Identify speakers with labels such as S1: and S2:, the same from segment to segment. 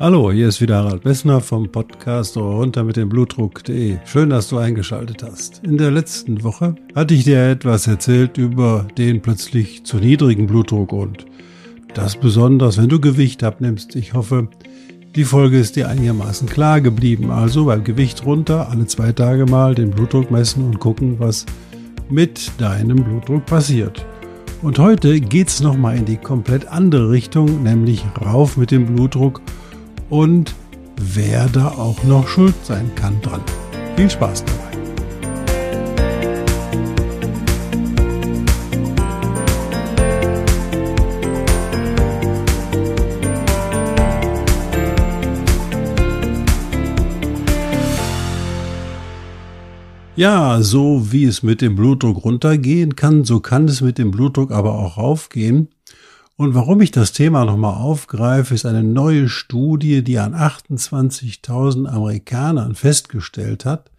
S1: Hallo, hier ist wieder Harald Messner vom Podcast runter mit dem Blutdruck.de. Schön, dass du eingeschaltet hast. In der letzten Woche hatte ich dir etwas erzählt über den plötzlich zu niedrigen Blutdruck und das besonders, wenn du Gewicht abnimmst. Ich hoffe, die Folge ist dir einigermaßen klar geblieben. Also beim Gewicht runter, alle zwei Tage mal den Blutdruck messen und gucken, was mit deinem Blutdruck passiert. Und heute geht es nochmal in die komplett andere Richtung, nämlich rauf mit dem Blutdruck und wer da auch noch schuld sein kann dran. Viel Spaß dabei. Ja, so wie es mit dem Blutdruck runtergehen kann, so kann es mit dem Blutdruck aber auch raufgehen. Und warum ich das Thema nochmal aufgreife, ist eine neue Studie, die an 28.000 Amerikanern festgestellt hat,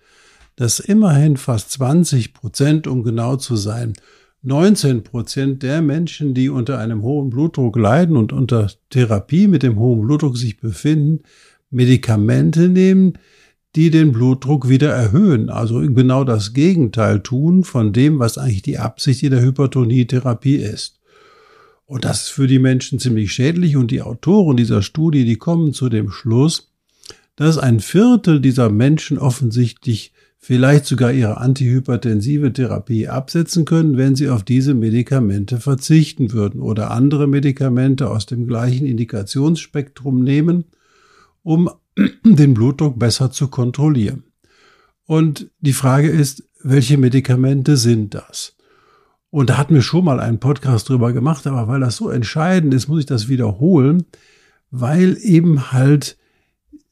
S1: dass immerhin fast 20 Prozent, um genau zu sein, 19 Prozent der Menschen, die unter einem hohen Blutdruck leiden und unter Therapie mit dem hohen Blutdruck sich befinden, Medikamente nehmen, die den Blutdruck wieder erhöhen, also genau das Gegenteil tun von dem, was eigentlich die Absicht in der Hypertonietherapie ist. Und das ist für die Menschen ziemlich schädlich und die Autoren dieser Studie, die kommen zu dem Schluss, dass ein Viertel dieser Menschen offensichtlich vielleicht sogar ihre antihypertensive Therapie absetzen können, wenn sie auf diese Medikamente verzichten würden oder andere Medikamente aus dem gleichen Indikationsspektrum nehmen, um den Blutdruck besser zu kontrollieren. Und die Frage ist, welche Medikamente sind das? Und da hatten wir schon mal einen Podcast drüber gemacht, aber weil das so entscheidend ist, muss ich das wiederholen, weil eben halt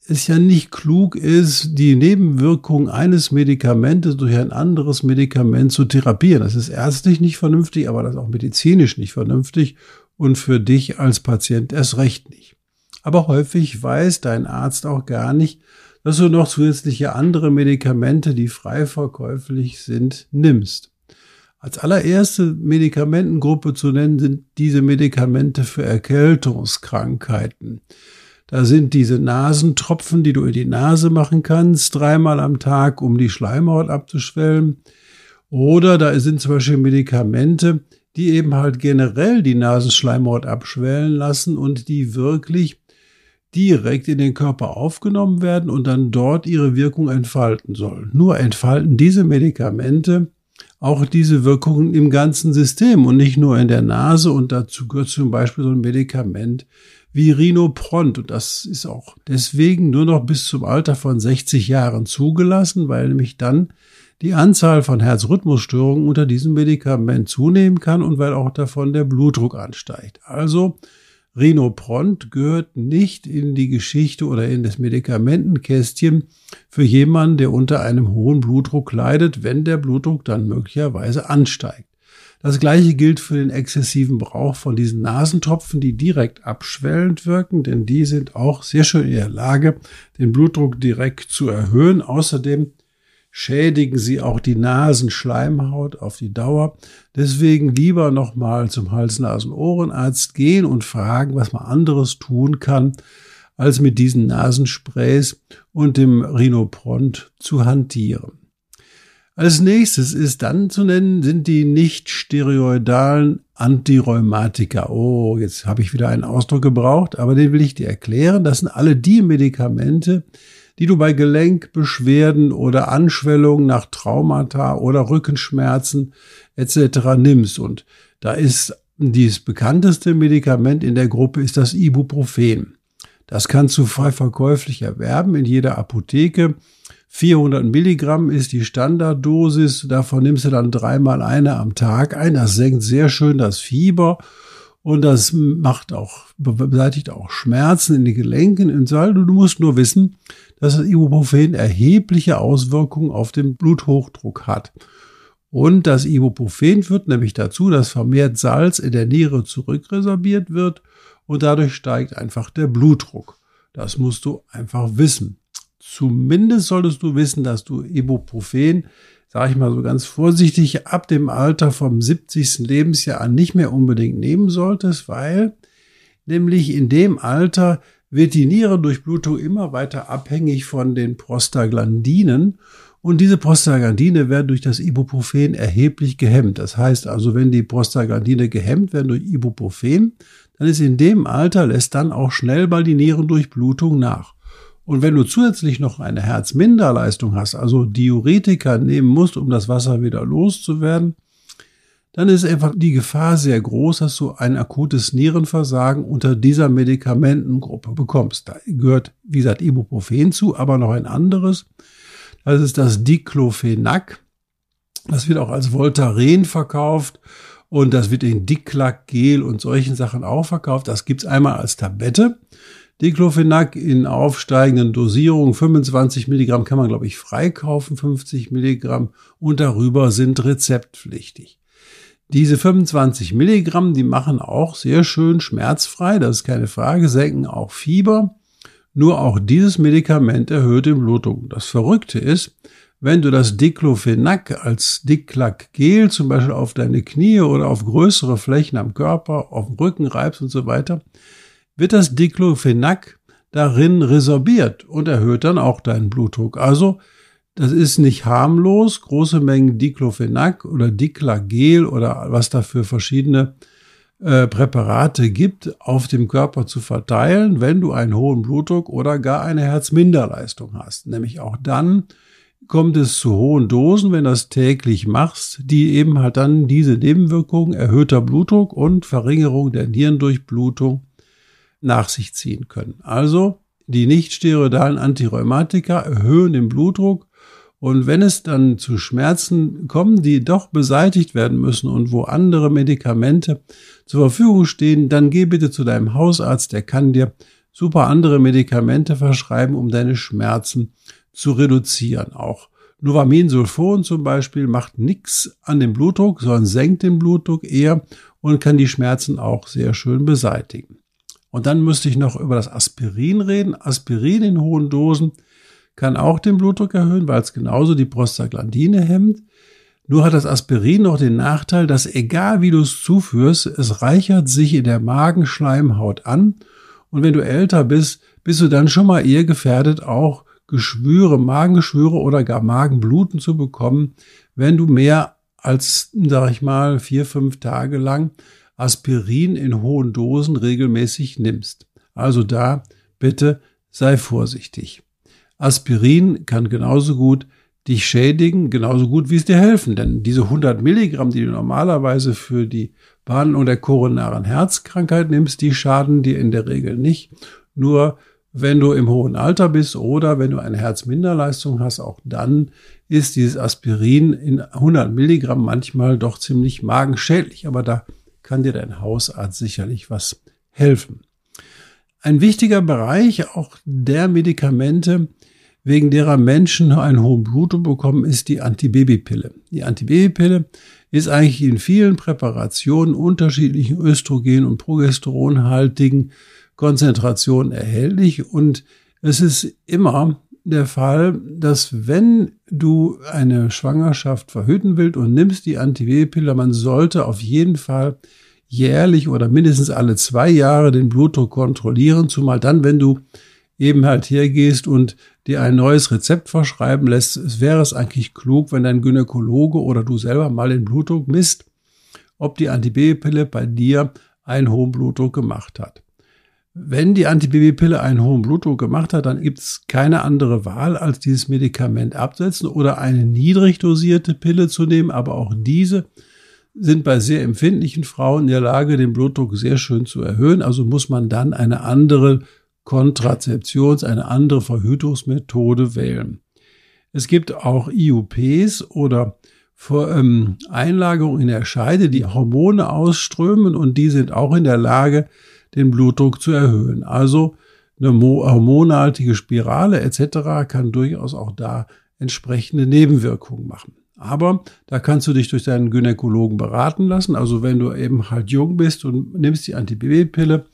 S1: es ja nicht klug ist, die Nebenwirkung eines Medikamentes durch ein anderes Medikament zu therapieren. Das ist ärztlich nicht vernünftig, aber das ist auch medizinisch nicht vernünftig und für dich als Patient erst recht nicht. Aber häufig weiß dein Arzt auch gar nicht, dass du noch zusätzliche andere Medikamente, die frei verkäuflich sind, nimmst. Als allererste Medikamentengruppe zu nennen sind diese Medikamente für Erkältungskrankheiten. Da sind diese Nasentropfen, die du in die Nase machen kannst, dreimal am Tag, um die Schleimhaut abzuschwellen. Oder da sind zum Beispiel Medikamente, die eben halt generell die Nasenschleimhaut abschwellen lassen und die wirklich direkt in den Körper aufgenommen werden und dann dort ihre Wirkung entfalten sollen. Nur entfalten diese Medikamente auch diese Wirkungen im ganzen System und nicht nur in der Nase. Und dazu gehört zum Beispiel so ein Medikament wie Rhinopront. Und das ist auch deswegen nur noch bis zum Alter von 60 Jahren zugelassen, weil nämlich dann die Anzahl von Herzrhythmusstörungen unter diesem Medikament zunehmen kann und weil auch davon der Blutdruck ansteigt. Also Rhinopront gehört nicht in die Geschichte oder in das Medikamentenkästchen für jemanden, der unter einem hohen Blutdruck leidet, wenn der Blutdruck dann möglicherweise ansteigt. Das gleiche gilt für den exzessiven Brauch von diesen Nasentropfen, die direkt abschwellend wirken, denn die sind auch sehr schön in der Lage, den Blutdruck direkt zu erhöhen. Außerdem schädigen sie auch die Nasenschleimhaut auf die Dauer. Deswegen lieber nochmal zum Hals-Nasen-Ohrenarzt gehen und fragen, was man anderes tun kann, als mit diesen Nasensprays und dem Rhinopront zu hantieren. Als nächstes ist dann zu nennen, sind die nicht steroidalen Antirheumatika. Oh, jetzt habe ich wieder einen Ausdruck gebraucht, aber den will ich dir erklären. Das sind alle die Medikamente, die du bei Gelenkbeschwerden oder Anschwellungen nach Traumata oder Rückenschmerzen etc. nimmst. Und da ist dieses bekannteste Medikament in der Gruppe ist das Ibuprofen. Das kannst du frei verkäuflich erwerben in jeder Apotheke. 400 Milligramm ist die Standarddosis. Davon nimmst du dann dreimal eine am Tag ein. Das senkt sehr schön das Fieber Und das macht auch, beseitigt auch Schmerzen in den Gelenken, in Saldo. Du musst nur wissen, dass das Ibuprofen erhebliche Auswirkungen auf den Bluthochdruck hat. Und das Ibuprofen führt nämlich dazu, dass vermehrt Salz in der Niere zurückresorbiert wird und dadurch steigt einfach der Blutdruck. Das musst du einfach wissen. Zumindest solltest du wissen, dass du Ibuprofen sage ich mal so ganz vorsichtig, ab dem Alter vom 70. Lebensjahr an nicht mehr unbedingt nehmen solltest, weil nämlich in dem Alter wird die Nierendurchblutung immer weiter abhängig von den Prostaglandinen und diese Prostaglandine werden durch das Ibuprofen erheblich gehemmt. Das heißt also, wenn die Prostaglandine gehemmt werden durch Ibuprofen, dann ist in dem Alter lässt dann auch schnell mal die Nierendurchblutung nach. Und wenn du zusätzlich noch eine Herzminderleistung hast, also Diuretika nehmen musst, um das Wasser wieder loszuwerden, dann ist einfach die Gefahr sehr groß, dass du ein akutes Nierenversagen unter dieser Medikamentengruppe bekommst. Da gehört, wie gesagt, Ibuprofen zu, aber noch ein anderes. Das ist das Diclofenac. Das wird auch als Voltaren verkauft und das wird in Diclac, Gel und solchen Sachen auch verkauft. Das gibt's einmal als Tablette. Diclofenac in aufsteigenden Dosierungen, 25 Milligramm kann man, glaube ich, freikaufen, 50 Milligramm und darüber sind rezeptpflichtig. Diese 25 Milligramm, die machen auch sehr schön schmerzfrei, das ist keine Frage, senken auch Fieber. Nur auch dieses Medikament erhöht den Blutdruck. Das Verrückte ist, wenn du das Diclofenac als Diclac-Gel zum Beispiel auf deine Knie oder auf größere Flächen am Körper, auf dem Rücken reibst und so weiter, wird das Diclofenac darin resorbiert und erhöht dann auch deinen Blutdruck. Also das ist nicht harmlos, große Mengen Diclofenac oder Diclagel oder was da für verschiedene äh, Präparate gibt, auf dem Körper zu verteilen, wenn du einen hohen Blutdruck oder gar eine Herzminderleistung hast. Nämlich auch dann kommt es zu hohen Dosen, wenn du das täglich machst, die eben halt dann diese Nebenwirkungen erhöhter Blutdruck und Verringerung der Nierendurchblutung nach sich ziehen können. Also die nicht-steroidalen Antirheumatika erhöhen den Blutdruck und wenn es dann zu Schmerzen kommt, die doch beseitigt werden müssen und wo andere Medikamente zur Verfügung stehen, dann geh bitte zu deinem Hausarzt, der kann dir super andere Medikamente verschreiben, um deine Schmerzen zu reduzieren. Auch Novaminsulfon zum Beispiel macht nichts an dem Blutdruck, sondern senkt den Blutdruck eher und kann die Schmerzen auch sehr schön beseitigen. Und dann müsste ich noch über das Aspirin reden. Aspirin in hohen Dosen kann auch den Blutdruck erhöhen, weil es genauso die Prostaglandine hemmt. Nur hat das Aspirin noch den Nachteil, dass egal wie du es zuführst, es reichert sich in der Magenschleimhaut an. Und wenn du älter bist, bist du dann schon mal eher gefährdet, auch Geschwüre, Magengeschwüre oder gar Magenbluten zu bekommen, wenn du mehr als, sag ich mal, vier, fünf Tage lang Aspirin in hohen Dosen regelmäßig nimmst. Also da bitte sei vorsichtig. Aspirin kann genauso gut dich schädigen, genauso gut wie es dir helfen. Denn diese 100 Milligramm, die du normalerweise für die Behandlung der koronaren Herzkrankheit nimmst, die schaden dir in der Regel nicht. Nur wenn du im hohen Alter bist oder wenn du eine Herzminderleistung hast, auch dann ist dieses Aspirin in 100 Milligramm manchmal doch ziemlich magenschädlich. Aber da kann dir dein Hausarzt sicherlich was helfen. Ein wichtiger Bereich auch der Medikamente, wegen derer Menschen einen hohen Blutdruck bekommen, ist die Antibabypille. Die Antibabypille ist eigentlich in vielen Präparationen unterschiedlichen Östrogen- und Progesteronhaltigen Konzentrationen erhältlich und es ist immer der Fall, dass wenn du eine Schwangerschaft verhüten willst und nimmst die Antibabypille, man sollte auf jeden Fall jährlich oder mindestens alle zwei Jahre den Blutdruck kontrollieren, zumal dann, wenn du eben halt hergehst und dir ein neues Rezept verschreiben lässt, es wäre es eigentlich klug, wenn dein Gynäkologe oder du selber mal den Blutdruck misst, ob die Antibabypille bei dir einen hohen Blutdruck gemacht hat. Wenn die Antibabypille einen hohen Blutdruck gemacht hat, dann gibt es keine andere Wahl, als dieses Medikament absetzen oder eine niedrig dosierte Pille zu nehmen. Aber auch diese sind bei sehr empfindlichen Frauen in der Lage, den Blutdruck sehr schön zu erhöhen. Also muss man dann eine andere Kontrazeptions-, eine andere Verhütungsmethode wählen. Es gibt auch IUPs oder ähm, Einlagerung in der Scheide, die Hormone ausströmen und die sind auch in der Lage, den Blutdruck zu erhöhen. Also eine hormonhaltige Spirale etc. kann durchaus auch da entsprechende Nebenwirkungen machen. Aber da kannst du dich durch deinen Gynäkologen beraten lassen. Also wenn du eben halt jung bist und nimmst die Antibabypille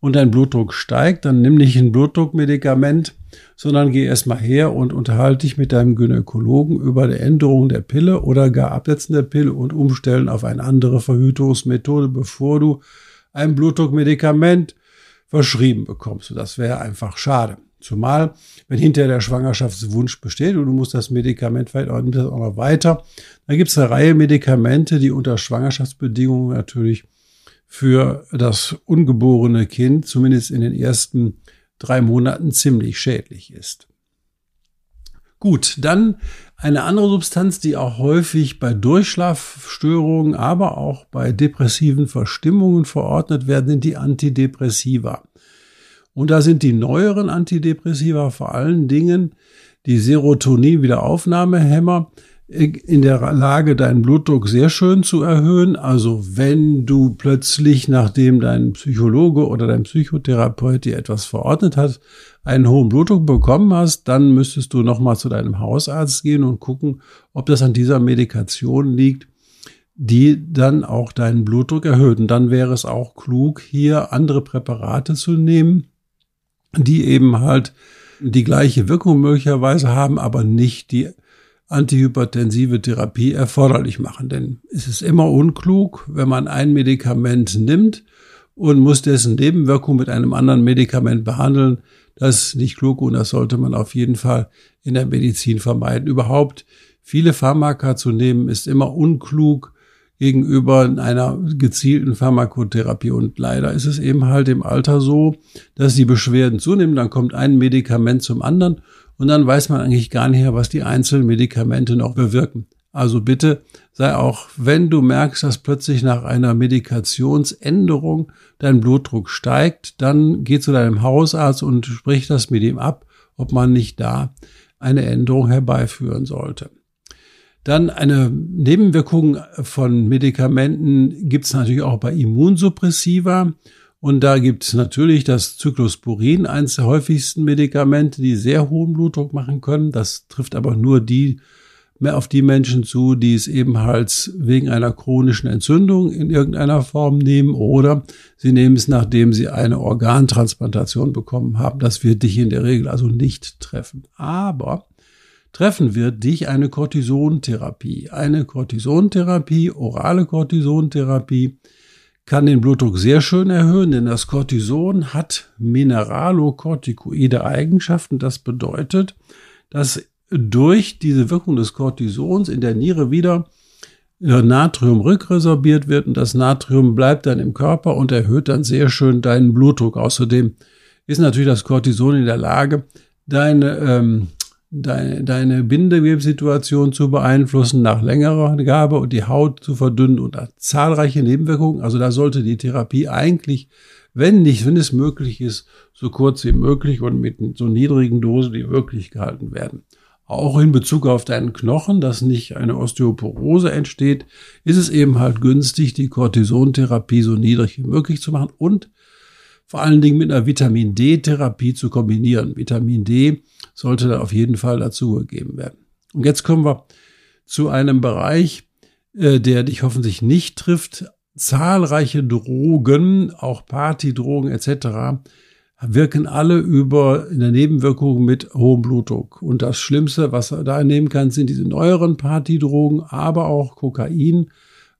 S1: und dein Blutdruck steigt, dann nimm nicht ein Blutdruckmedikament, sondern geh erstmal her und unterhalte dich mit deinem Gynäkologen über die Änderung der Pille oder gar Absetzen der Pille und umstellen auf eine andere Verhütungsmethode, bevor du ein Blutdruckmedikament verschrieben bekommst. Das wäre einfach schade. Zumal, wenn hinterher der Schwangerschaftswunsch besteht und du musst das Medikament vielleicht auch, auch noch weiter, dann gibt es eine Reihe Medikamente, die unter Schwangerschaftsbedingungen natürlich für das ungeborene Kind, zumindest in den ersten drei Monaten, ziemlich schädlich ist. Gut, dann eine andere Substanz, die auch häufig bei Durchschlafstörungen, aber auch bei depressiven Verstimmungen verordnet werden, sind die Antidepressiva. Und da sind die neueren Antidepressiva vor allen Dingen die Serotonin-Wiederaufnahmehämmer in der Lage, deinen Blutdruck sehr schön zu erhöhen. Also wenn du plötzlich, nachdem dein Psychologe oder dein Psychotherapeut dir etwas verordnet hat, einen hohen Blutdruck bekommen hast, dann müsstest du nochmal zu deinem Hausarzt gehen und gucken, ob das an dieser Medikation liegt, die dann auch deinen Blutdruck erhöht. Und dann wäre es auch klug, hier andere Präparate zu nehmen, die eben halt die gleiche Wirkung möglicherweise haben, aber nicht die antihypertensive Therapie erforderlich machen. Denn es ist immer unklug, wenn man ein Medikament nimmt und muss dessen Nebenwirkung mit einem anderen Medikament behandeln. Das ist nicht klug und das sollte man auf jeden Fall in der Medizin vermeiden. Überhaupt viele Pharmaka zu nehmen ist immer unklug gegenüber einer gezielten Pharmakotherapie. Und leider ist es eben halt im Alter so, dass die Beschwerden zunehmen. Dann kommt ein Medikament zum anderen und dann weiß man eigentlich gar nicht mehr, was die einzelnen Medikamente noch bewirken. Also bitte sei auch, wenn du merkst, dass plötzlich nach einer Medikationsänderung dein Blutdruck steigt, dann geh zu deinem Hausarzt und sprich das mit ihm ab, ob man nicht da eine Änderung herbeiführen sollte. Dann eine Nebenwirkung von Medikamenten gibt es natürlich auch bei Immunsuppressiva. Und da gibt es natürlich das Cyclosporin, eines der häufigsten Medikamente, die sehr hohen Blutdruck machen können. Das trifft aber nur die mehr auf die Menschen zu, die es eben halt wegen einer chronischen Entzündung in irgendeiner Form nehmen oder sie nehmen es, nachdem sie eine Organtransplantation bekommen haben. Das wird dich in der Regel also nicht treffen. Aber treffen wird dich eine Cortisontherapie. Eine Cortisontherapie, orale Cortisontherapie, kann den Blutdruck sehr schön erhöhen, denn das Cortison hat mineralokortikoide Eigenschaften. Das bedeutet, dass durch diese Wirkung des Cortisons in der Niere wieder Natrium rückresorbiert wird und das Natrium bleibt dann im Körper und erhöht dann sehr schön deinen Blutdruck. Außerdem ist natürlich das Cortison in der Lage, deine ähm, deine, deine Bindegewebssituation zu beeinflussen, nach längerer Gabe und die Haut zu verdünnen und zahlreiche Nebenwirkungen. Also da sollte die Therapie eigentlich, wenn nicht, wenn es möglich ist, so kurz wie möglich und mit so niedrigen Dosen wie möglich gehalten werden. Auch in Bezug auf deinen Knochen, dass nicht eine Osteoporose entsteht, ist es eben halt günstig, die Cortisontherapie so niedrig wie möglich zu machen und vor allen Dingen mit einer Vitamin D-Therapie zu kombinieren. Vitamin D sollte da auf jeden Fall dazugegeben werden. Und jetzt kommen wir zu einem Bereich, äh, der dich hoffentlich nicht trifft. Zahlreiche Drogen, auch Partydrogen etc., wirken alle über in der Nebenwirkung mit hohem Blutdruck. Und das Schlimmste, was er da nehmen kann, sind diese neueren Partydrogen, aber auch Kokain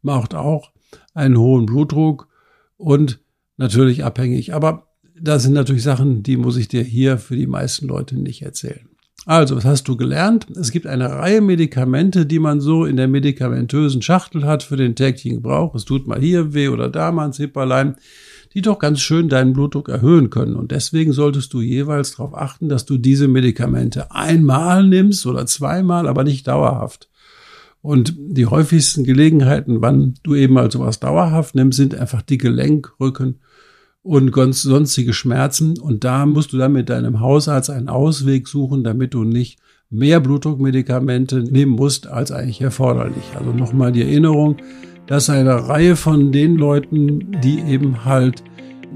S1: macht auch einen hohen Blutdruck und natürlich abhängig. Aber das sind natürlich Sachen, die muss ich dir hier für die meisten Leute nicht erzählen. Also, was hast du gelernt? Es gibt eine Reihe Medikamente, die man so in der medikamentösen Schachtel hat für den täglichen Gebrauch. Es tut mal hier weh oder da mal ein Zipperlein, die doch ganz schön deinen Blutdruck erhöhen können. Und deswegen solltest du jeweils darauf achten, dass du diese Medikamente einmal nimmst oder zweimal, aber nicht dauerhaft. Und die häufigsten Gelegenheiten, wann du eben mal sowas dauerhaft nimmst, sind einfach die Gelenkrücken und sonstige Schmerzen. Und da musst du dann mit deinem Hausarzt einen Ausweg suchen, damit du nicht mehr Blutdruckmedikamente nehmen musst als eigentlich erforderlich. Also nochmal die Erinnerung, dass eine Reihe von den Leuten, die eben halt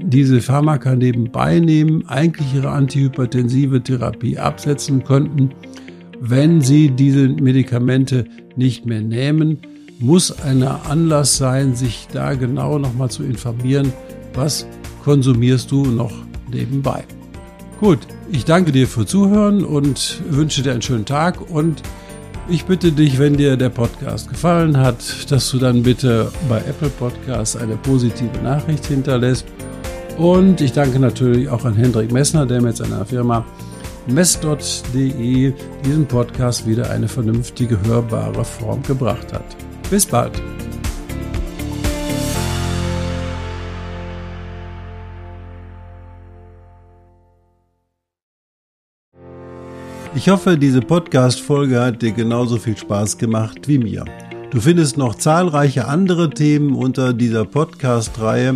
S1: diese Pharmaka nebenbei nehmen, eigentlich ihre antihypertensive Therapie absetzen könnten, wenn sie diese Medikamente nicht mehr nehmen, muss ein Anlass sein, sich da genau nochmal zu informieren, was konsumierst du noch nebenbei. Gut, ich danke dir für Zuhören und wünsche dir einen schönen Tag und ich bitte dich, wenn dir der Podcast gefallen hat, dass du dann bitte bei Apple Podcasts eine positive Nachricht hinterlässt. Und ich danke natürlich auch an Hendrik Messner, der mit seiner Firma mess.de diesen Podcast wieder eine vernünftige hörbare Form gebracht hat. Bis bald. Ich hoffe, diese Podcast-Folge hat dir genauso viel Spaß gemacht wie mir. Du findest noch zahlreiche andere Themen unter dieser Podcast-Reihe,